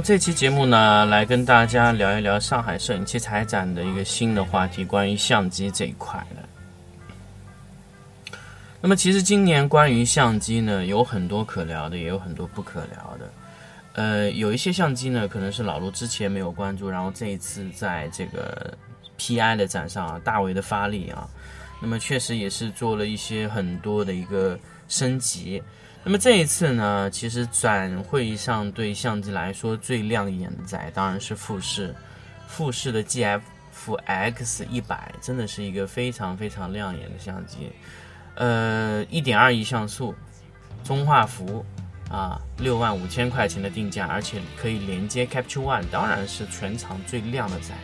这期节目呢，来跟大家聊一聊上海摄影器材展的一个新的话题，关于相机这一块的。那么其实今年关于相机呢，有很多可聊的，也有很多不可聊的。呃，有一些相机呢，可能是老陆之前没有关注，然后这一次在这个 PI 的展上啊，大为的发力啊，那么确实也是做了一些很多的一个升级。那么这一次呢，其实展会上对相机来说最亮眼的仔当然是富士，富士的 GF X 一百真的是一个非常非常亮眼的相机，呃，一点二亿像素，中画幅，啊，六万五千块钱的定价，而且可以连接 Capture One，当然是全场最亮的仔，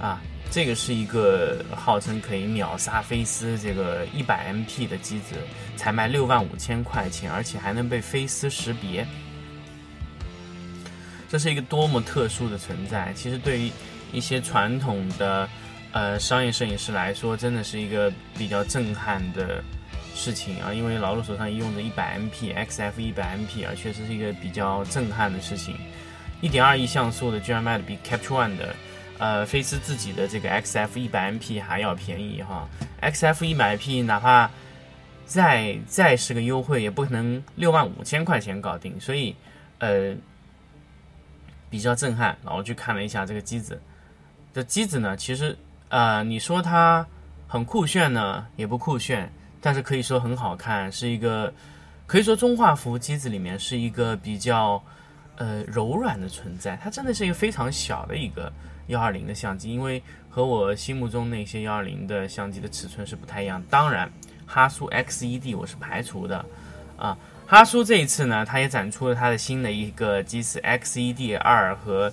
啊。这个是一个号称可以秒杀菲斯这个一百 MP 的机子，才卖六万五千块钱，而且还能被菲斯识别，这是一个多么特殊的存在！其实对于一些传统的呃商业摄影师来说，真的是一个比较震撼的事情啊！因为老陆手上用着一百 MP XF 一百 MP 啊，确实是一个比较震撼的事情。一点二亿像素的居然卖的比 Capture One 的。呃，菲斯自己的这个 XF 一百 MP 还要便宜哈，XF 一百 P 哪怕再再是个优惠，也不可能六万五千块钱搞定，所以呃比较震撼。然后去看了一下这个机子，这机子呢，其实呃你说它很酷炫呢，也不酷炫，但是可以说很好看，是一个可以说中画幅机子里面是一个比较呃柔软的存在，它真的是一个非常小的一个。幺二零的相机，因为和我心目中那些幺二零的相机的尺寸是不太一样。当然，哈苏 XED 我是排除的啊。哈苏这一次呢，它也展出了它的新的一个机子 XED 二和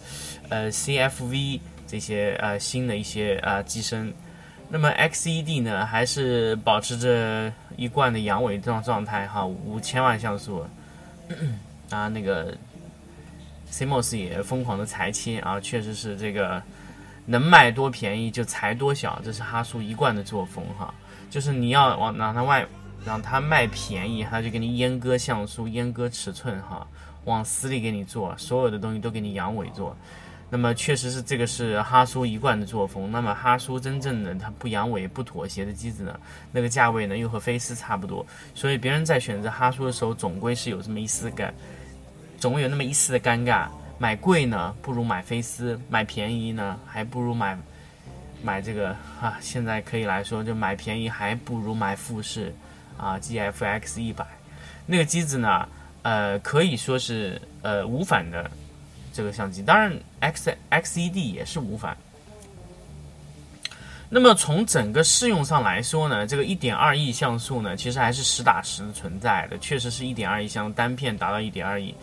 呃 CFV 这些呃新的一些呃机身。那么 XED 呢，还是保持着一贯的阳痿状状态哈，五千万像素啊 那个。CMOS 也疯狂的裁切啊，确实是这个能卖多便宜就裁多小，这是哈苏一贯的作风哈。就是你要往让它外让它卖便宜，他就给你阉割像素、阉割尺寸哈，往死里给你做，所有的东西都给你阳痿做。那么确实是这个是哈苏一贯的作风。那么哈苏真正的它不阳痿、不妥协的机子呢，那个价位呢又和菲斯差不多，所以别人在选择哈苏的时候，总归是有这么一丝感。总会有那么一丝的尴尬，买贵呢不如买菲斯，买便宜呢还不如买买这个啊。现在可以来说，就买便宜还不如买富士啊，GFX 一百那个机子呢，呃，可以说是呃无反的这个相机，当然 X XED 也是无反。那么从整个适用上来说呢，这个一点二亿像素呢，其实还是实打实的存在的，确实是一点二亿像单片达到一点二亿。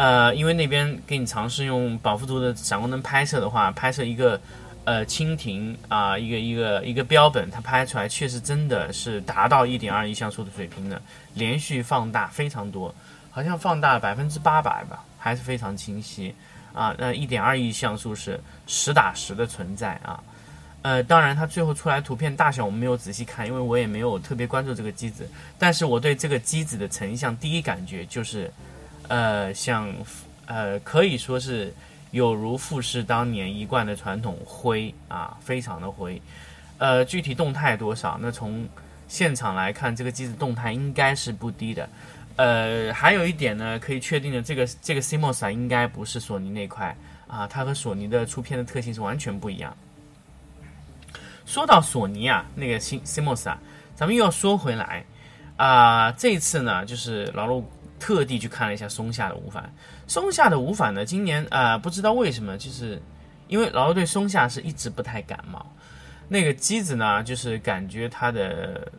呃，因为那边给你尝试用保富图的闪光灯拍摄的话，拍摄一个呃蜻蜓啊，一个一个一个标本，它拍出来确实真的是达到一点二亿像素的水平的，连续放大非常多，好像放大百分之八百吧，还是非常清晰啊。那一点二亿像素是实打实的存在啊。呃，当然它最后出来图片大小我们没有仔细看，因为我也没有特别关注这个机子，但是我对这个机子的成像第一感觉就是。呃，像，呃，可以说是有如富士当年一贯的传统灰啊，非常的灰。呃，具体动态多少？那从现场来看，这个机子动态应该是不低的。呃，还有一点呢，可以确定的，这个这个 CMOS 啊，应该不是索尼那块啊，它和索尼的出片的特性是完全不一样。说到索尼啊，那个 C CMOS 啊，咱们又要说回来啊，这次呢，就是老陆。特地去看了一下松下的无反，松下的无反呢，今年啊不知道为什么，就是因为老陆对松下是一直不太感冒。那个机子呢，就是感觉它的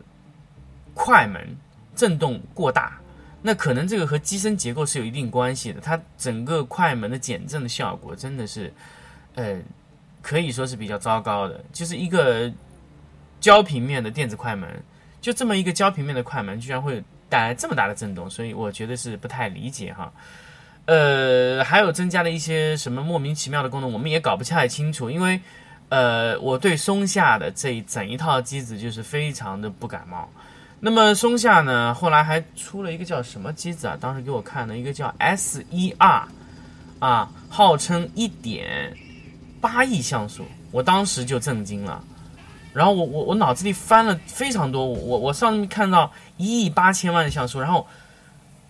快门震动过大，那可能这个和机身结构是有一定关系的。它整个快门的减震的效果真的是，呃，可以说是比较糟糕的，就是一个焦平面的电子快门，就这么一个焦平面的快门，居然会带来这么大的震动，所以我觉得是不太理解哈。呃，还有增加了一些什么莫名其妙的功能，我们也搞不太清楚，因为呃，我对松下的这一整一套机子就是非常的不感冒。那么松下呢，后来还出了一个叫什么机子啊？当时给我看的一个叫 S 一 R，啊，号称一点八亿像素，我当时就震惊了。然后我我我脑子里翻了非常多，我我上面看到一亿八千万像素，然后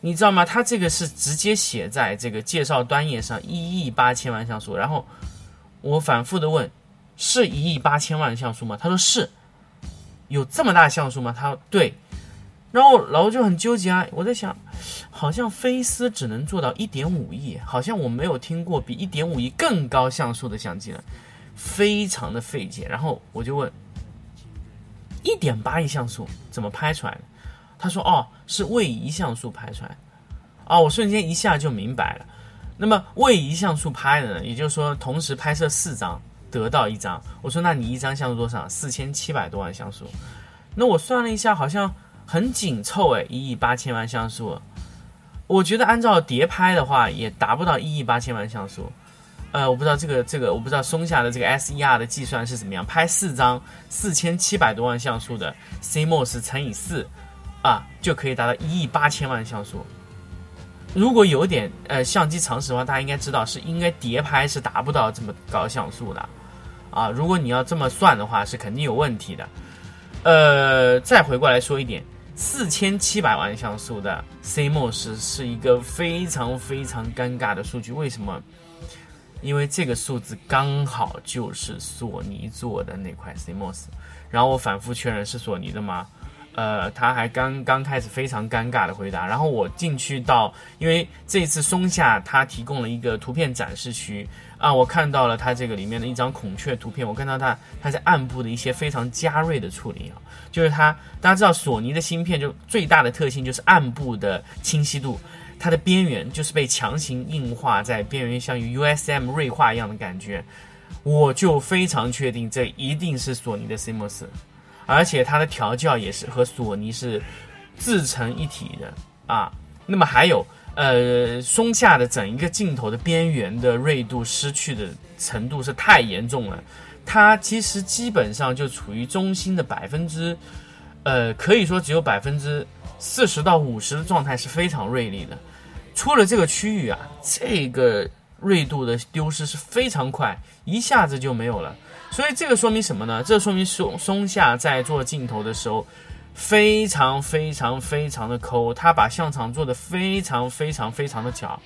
你知道吗？它这个是直接写在这个介绍端页上，一亿八千万像素。然后我反复的问，是一亿八千万像素吗？他说是。有这么大像素吗？他说对。然后老吴就很纠结啊，我在想，好像菲斯只能做到一点五亿，好像我没有听过比一点五亿更高像素的相机了，非常的费解。然后我就问，一点八亿像素怎么拍出来的？他说哦，是位移像素拍出来的。啊，我瞬间一下就明白了。那么位移像素拍的呢，也就是说同时拍摄四张得到一张。我说那你一张像素多少？四千七百多万像素。那我算了一下，好像。很紧凑哎，一亿八千万像素，我觉得按照叠拍的话也达不到一亿八千万像素。呃，我不知道这个这个，我不知道松下的这个 S E R 的计算是怎么样，拍四张四千七百多万像素的 CMOS 乘以四啊，就可以达到一亿八千万像素。如果有点呃相机常识的话，大家应该知道是应该叠拍是达不到这么高像素的啊。如果你要这么算的话，是肯定有问题的。呃，再回过来说一点。四千七百万像素的 CMOS 是一个非常非常尴尬的数据，为什么？因为这个数字刚好就是索尼做的那块 CMOS，然后我反复确认是索尼的吗？呃，他还刚刚开始非常尴尬的回答，然后我进去到，因为这次松下他提供了一个图片展示区啊，我看到了它这个里面的一张孔雀图片，我看到它它在暗部的一些非常尖锐的处理啊，就是它大家知道索尼的芯片就最大的特性就是暗部的清晰度，它的边缘就是被强行硬化在边缘，像 USM 锐化一样的感觉，我就非常确定这一定是索尼的 CMOS。而且它的调教也是和索尼是自成一体的啊。那么还有，呃，松下的整一个镜头的边缘的锐度失去的程度是太严重了。它其实基本上就处于中心的百分之，呃，可以说只有百分之四十到五十的状态是非常锐利的。出了这个区域啊，这个锐度的丢失是非常快，一下子就没有了。所以这个说明什么呢？这说明松松下在做镜头的时候，非常非常非常的抠，他把相场做的非常非常非常的小，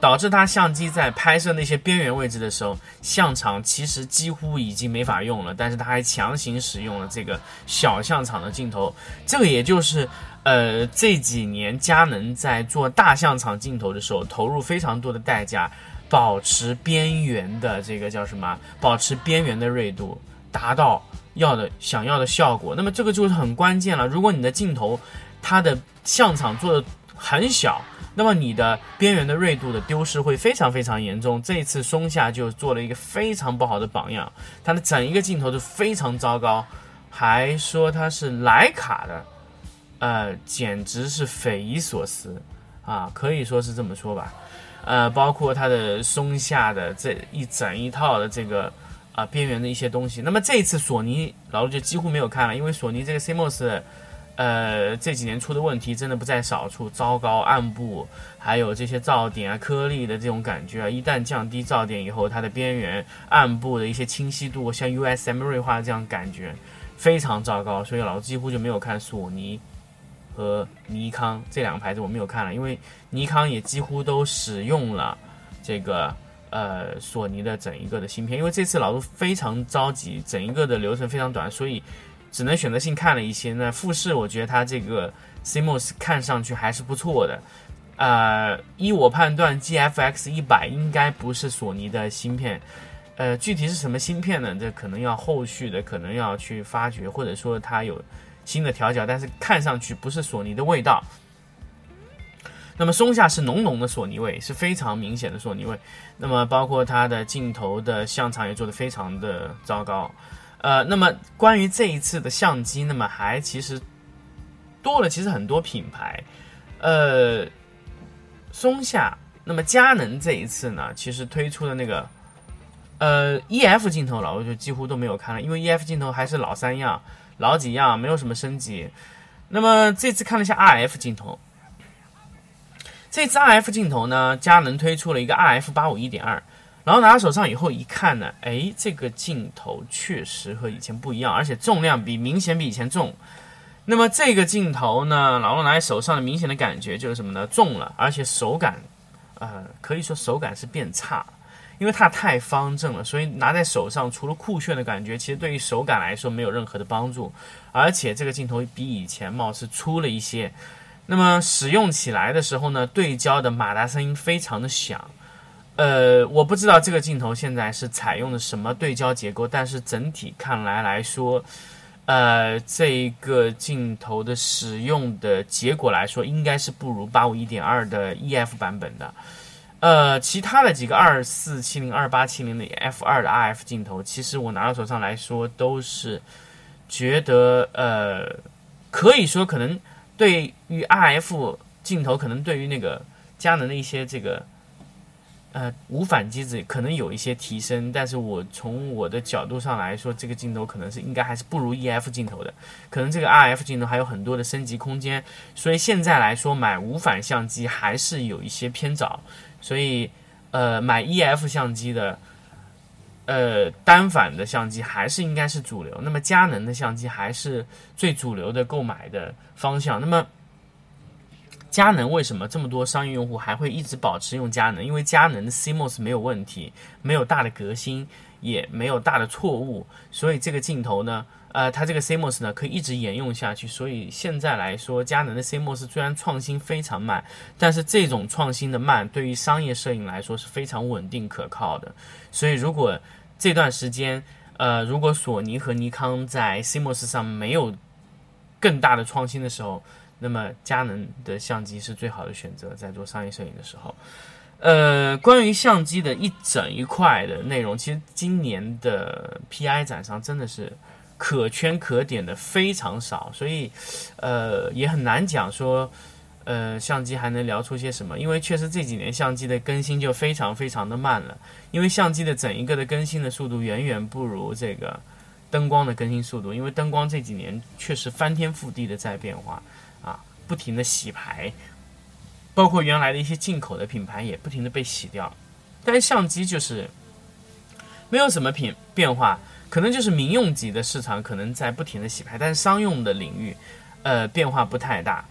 导致他相机在拍摄那些边缘位置的时候，相场其实几乎已经没法用了，但是他还强行使用了这个小相场的镜头。这个也就是，呃，这几年佳能在做大相场镜头的时候，投入非常多的代价。保持边缘的这个叫什么？保持边缘的锐度，达到要的想要的效果。那么这个就是很关键了。如果你的镜头它的像场做的很小，那么你的边缘的锐度的丢失会非常非常严重。这一次松下就做了一个非常不好的榜样，它的整一个镜头都非常糟糕，还说它是徕卡的，呃，简直是匪夷所思啊，可以说是这么说吧。呃，包括它的松下的这一整一套的这个啊边缘的一些东西。那么这一次索尼老陆就几乎没有看了，因为索尼这个 CMOS，呃这几年出的问题真的不在少数，糟糕暗部，还有这些噪点啊、颗粒的这种感觉啊，一旦降低噪点以后，它的边缘暗部的一些清晰度，像 USM 锐化这样感觉非常糟糕，所以老几乎就没有看索尼。和尼康这两个牌子我没有看了，因为尼康也几乎都使用了这个呃索尼的整一个的芯片。因为这次老陆非常着急，整一个的流程非常短，所以只能选择性看了一些。那富士我觉得它这个 CMOS 看上去还是不错的，呃，依我判断，GFX 一百应该不是索尼的芯片，呃，具体是什么芯片呢？这可能要后续的可能要去发掘，或者说它有。新的调教，但是看上去不是索尼的味道。那么松下是浓浓的索尼味，是非常明显的索尼味。那么包括它的镜头的像场也做得非常的糟糕。呃，那么关于这一次的相机，那么还其实多了，其实很多品牌，呃，松下，那么佳能这一次呢，其实推出的那个呃 EF 镜头，老陆就几乎都没有看了，因为 EF 镜头还是老三样、老几样，没有什么升级。那么这次看了一下 RF 镜头，这次 RF 镜头呢，佳能推出了一个 RF 八五一点二。然后拿到手上以后一看呢，哎，这个镜头确实和以前不一样，而且重量比明显比以前重。那么这个镜头呢，老陆拿在手上的明显的感觉就是什么呢？重了，而且手感，呃，可以说手感是变差，因为它太方正了，所以拿在手上除了酷炫的感觉，其实对于手感来说没有任何的帮助。而且这个镜头比以前貌似粗了一些，那么使用起来的时候呢，对焦的马达声音非常的响。呃，我不知道这个镜头现在是采用的什么对焦结构，但是整体看来来说，呃，这一个镜头的使用的结果来说，应该是不如八五一点二的 EF 版本的。呃，其他的几个二四七零、二八七零的 F 二的 RF 镜头，其实我拿到手上来说，都是觉得呃，可以说可能对于 RF 镜头，可能对于那个佳能的一些这个。呃，无反机子可能有一些提升，但是我从我的角度上来说，这个镜头可能是应该还是不如 EF 镜头的，可能这个 RF 镜头还有很多的升级空间，所以现在来说买无反相机还是有一些偏早，所以呃买 EF 相机的，呃单反的相机还是应该是主流，那么佳能的相机还是最主流的购买的方向，那么。佳能为什么这么多商业用户还会一直保持用佳能？因为佳能的 CMOS 没有问题，没有大的革新，也没有大的错误，所以这个镜头呢，呃，它这个 CMOS 呢可以一直沿用下去。所以现在来说，佳能的 CMOS 虽然创新非常慢，但是这种创新的慢对于商业摄影来说是非常稳定可靠的。所以如果这段时间，呃，如果索尼和尼康在 CMOS 上没有更大的创新的时候，那么佳能的相机是最好的选择，在做商业摄影的时候。呃，关于相机的一整一块的内容，其实今年的 PI 展上真的是可圈可点的非常少，所以呃也很难讲说呃相机还能聊出些什么，因为确实这几年相机的更新就非常非常的慢了，因为相机的整一个的更新的速度远远不如这个灯光的更新速度，因为灯光这几年确实翻天覆地的在变化。不停的洗牌，包括原来的一些进口的品牌也不停的被洗掉，但是相机就是没有什么品变化，可能就是民用级的市场可能在不停的洗牌，但是商用的领域，呃，变化不太大，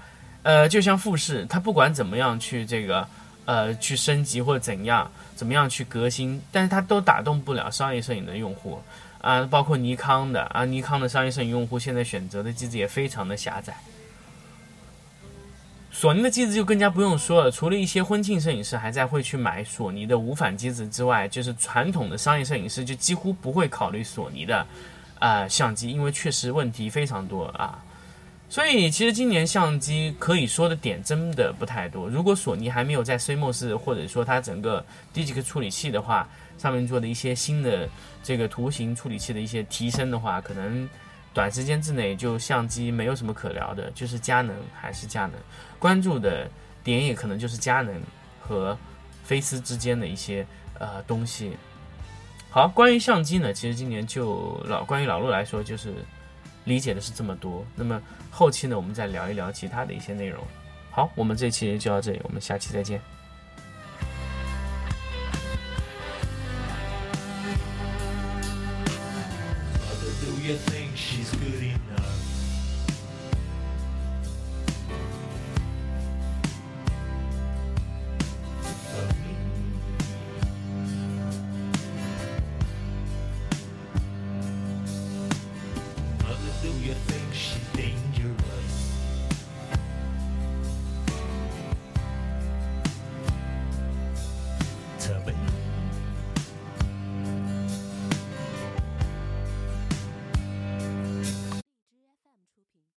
呃，就像富士，它不管怎么样去这个呃去升级或者怎样怎么样去革新，但是它都打动不了商业摄影的用户。啊，包括尼康的啊，尼康的商业摄影用户现在选择的机子也非常的狭窄。索尼的机子就更加不用说了，除了一些婚庆摄影师还在会去买索尼的无反机子之外，就是传统的商业摄影师就几乎不会考虑索尼的，呃，相机，因为确实问题非常多啊。所以其实今年相机可以说的点真的不太多。如果索尼还没有在 CMOS 或者说它整个第几个处理器的话，上面做的一些新的这个图形处理器的一些提升的话，可能。短时间之内就相机没有什么可聊的，就是佳能还是佳能，关注的点也可能就是佳能和飞思之间的一些呃东西。好，关于相机呢，其实今年就老关于老陆来说，就是理解的是这么多。那么后期呢，我们再聊一聊其他的一些内容。好，我们这期就到这里，我们下期再见。